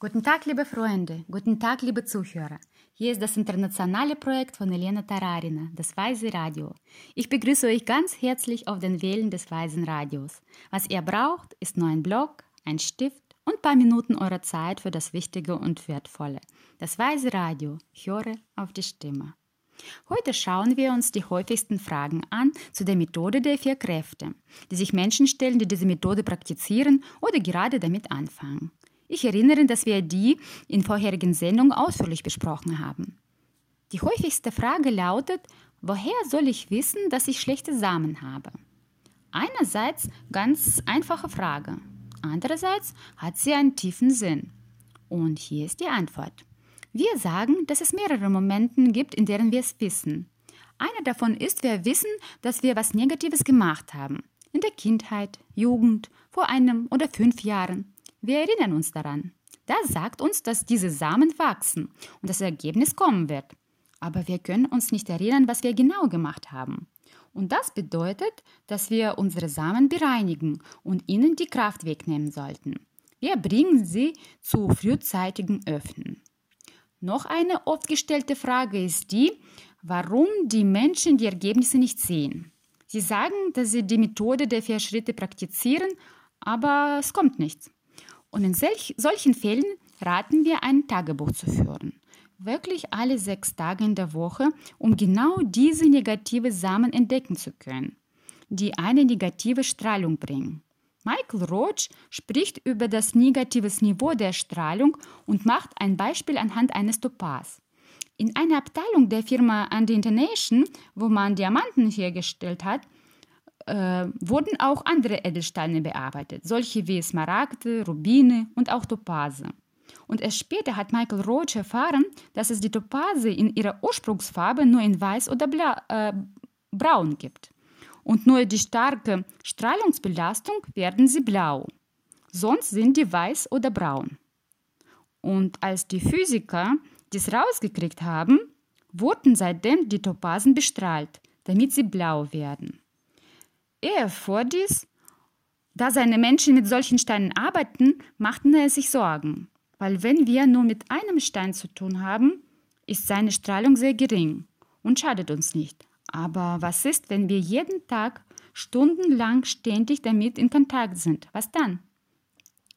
Guten Tag, liebe Freunde, guten Tag, liebe Zuhörer. Hier ist das internationale Projekt von Elena Tararina, das Weise Radio. Ich begrüße euch ganz herzlich auf den Wählen des Weisen Radios. Was ihr braucht, ist nur ein Blog, ein Stift und ein paar Minuten eurer Zeit für das Wichtige und Wertvolle. Das Weise Radio, höre auf die Stimme. Heute schauen wir uns die häufigsten Fragen an zu der Methode der vier Kräfte, die sich Menschen stellen, die diese Methode praktizieren oder gerade damit anfangen. Ich erinnere, dass wir die in vorherigen Sendungen ausführlich besprochen haben. Die häufigste Frage lautet, woher soll ich wissen, dass ich schlechte Samen habe? Einerseits ganz einfache Frage, andererseits hat sie einen tiefen Sinn. Und hier ist die Antwort. Wir sagen, dass es mehrere Momente gibt, in denen wir es wissen. Einer davon ist, wir wissen, dass wir was Negatives gemacht haben. In der Kindheit, Jugend, vor einem oder fünf Jahren. Wir erinnern uns daran. Das sagt uns, dass diese Samen wachsen und das Ergebnis kommen wird. Aber wir können uns nicht erinnern, was wir genau gemacht haben. Und das bedeutet, dass wir unsere Samen bereinigen und ihnen die Kraft wegnehmen sollten. Wir bringen sie zu frühzeitigen Öffnen. Noch eine oft gestellte Frage ist die, warum die Menschen die Ergebnisse nicht sehen. Sie sagen, dass sie die Methode der vier Schritte praktizieren, aber es kommt nichts. Und in solch, solchen Fällen raten wir, ein Tagebuch zu führen. Wirklich alle sechs Tage in der Woche, um genau diese negative Samen entdecken zu können, die eine negative Strahlung bringen. Michael Roach spricht über das negative Niveau der Strahlung und macht ein Beispiel anhand eines Topaz. In einer Abteilung der Firma Andy International, wo man Diamanten hergestellt hat, äh, wurden auch andere Edelsteine bearbeitet, solche wie Smaragde, Rubine und auch Topaze. Und erst später hat Michael Roach erfahren, dass es die Topaze in ihrer Ursprungsfarbe nur in weiß oder bla, äh, braun gibt. Und nur die starke Strahlungsbelastung werden sie blau. Sonst sind die weiß oder braun. Und als die Physiker dies rausgekriegt haben, wurden seitdem die Topasen bestrahlt, damit sie blau werden. Er erfuhr dies, da seine Menschen mit solchen Steinen arbeiten, machten er sich Sorgen, weil wenn wir nur mit einem Stein zu tun haben, ist seine Strahlung sehr gering und schadet uns nicht. Aber was ist, wenn wir jeden Tag stundenlang ständig damit in Kontakt sind? Was dann?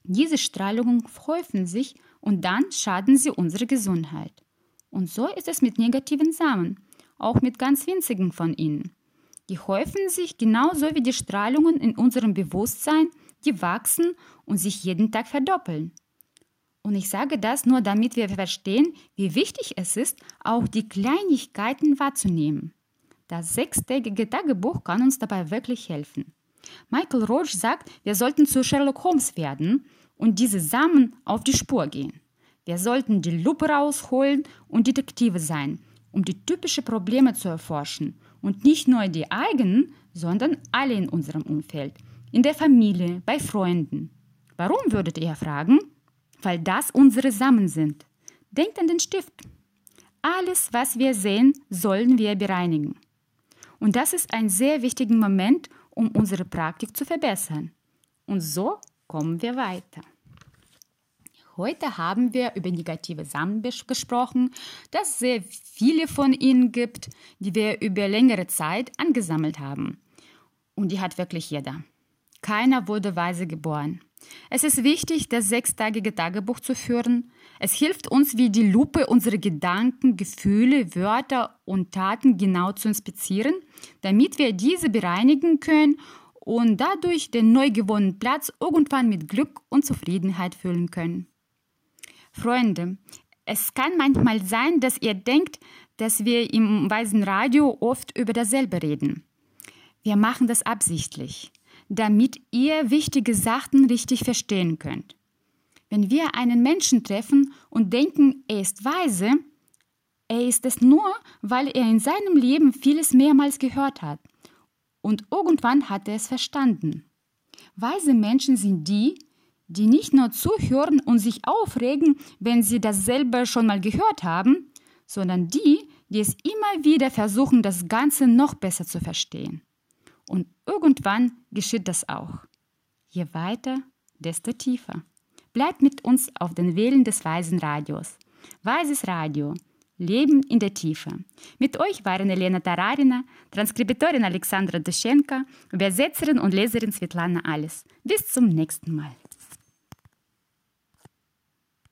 Diese Strahlungen häufen sich und dann schaden sie unserer Gesundheit. Und so ist es mit negativen Samen, auch mit ganz winzigen von ihnen. Die häufen sich genauso wie die Strahlungen in unserem Bewusstsein, die wachsen und sich jeden Tag verdoppeln. Und ich sage das nur, damit wir verstehen, wie wichtig es ist, auch die Kleinigkeiten wahrzunehmen. Das sechstägige Tagebuch kann uns dabei wirklich helfen. Michael Roach sagt, wir sollten zu Sherlock Holmes werden und diese Samen auf die Spur gehen. Wir sollten die Lupe rausholen und Detektive sein, um die typischen Probleme zu erforschen und nicht nur die eigenen, sondern alle in unserem Umfeld, in der Familie, bei Freunden. Warum würdet ihr fragen? Weil das unsere Samen sind. Denkt an den Stift. Alles, was wir sehen, sollen wir bereinigen. Und das ist ein sehr wichtiger Moment, um unsere Praktik zu verbessern. Und so kommen wir weiter. Heute haben wir über negative Samen gesprochen, dass es sehr viele von ihnen gibt, die wir über längere Zeit angesammelt haben. Und die hat wirklich jeder. Keiner wurde weise geboren. Es ist wichtig, das sechstagige Tagebuch zu führen. Es hilft uns, wie die Lupe unsere Gedanken, Gefühle, Wörter und Taten genau zu inspizieren, damit wir diese bereinigen können und dadurch den neu gewonnenen Platz irgendwann mit Glück und Zufriedenheit füllen können. Freunde, es kann manchmal sein, dass ihr denkt, dass wir im Weisen Radio oft über dasselbe reden. Wir machen das absichtlich, damit ihr wichtige Sachen richtig verstehen könnt. Wenn wir einen Menschen treffen und denken, er ist weise, er ist es nur, weil er in seinem Leben vieles mehrmals gehört hat. Und irgendwann hat er es verstanden. Weise Menschen sind die, die nicht nur zuhören und sich aufregen, wenn sie dasselbe schon mal gehört haben, sondern die, die es immer wieder versuchen, das Ganze noch besser zu verstehen. Und irgendwann geschieht das auch. Je weiter, desto tiefer. Bleibt mit uns auf den Wellen des Weisen Radios. Weises Radio. Leben in der Tiefe. Mit euch waren Elena Tararina, Transkribitorin Alexandra Duschenka, Übersetzerin und Leserin Svetlana Alles. Bis zum nächsten Mal.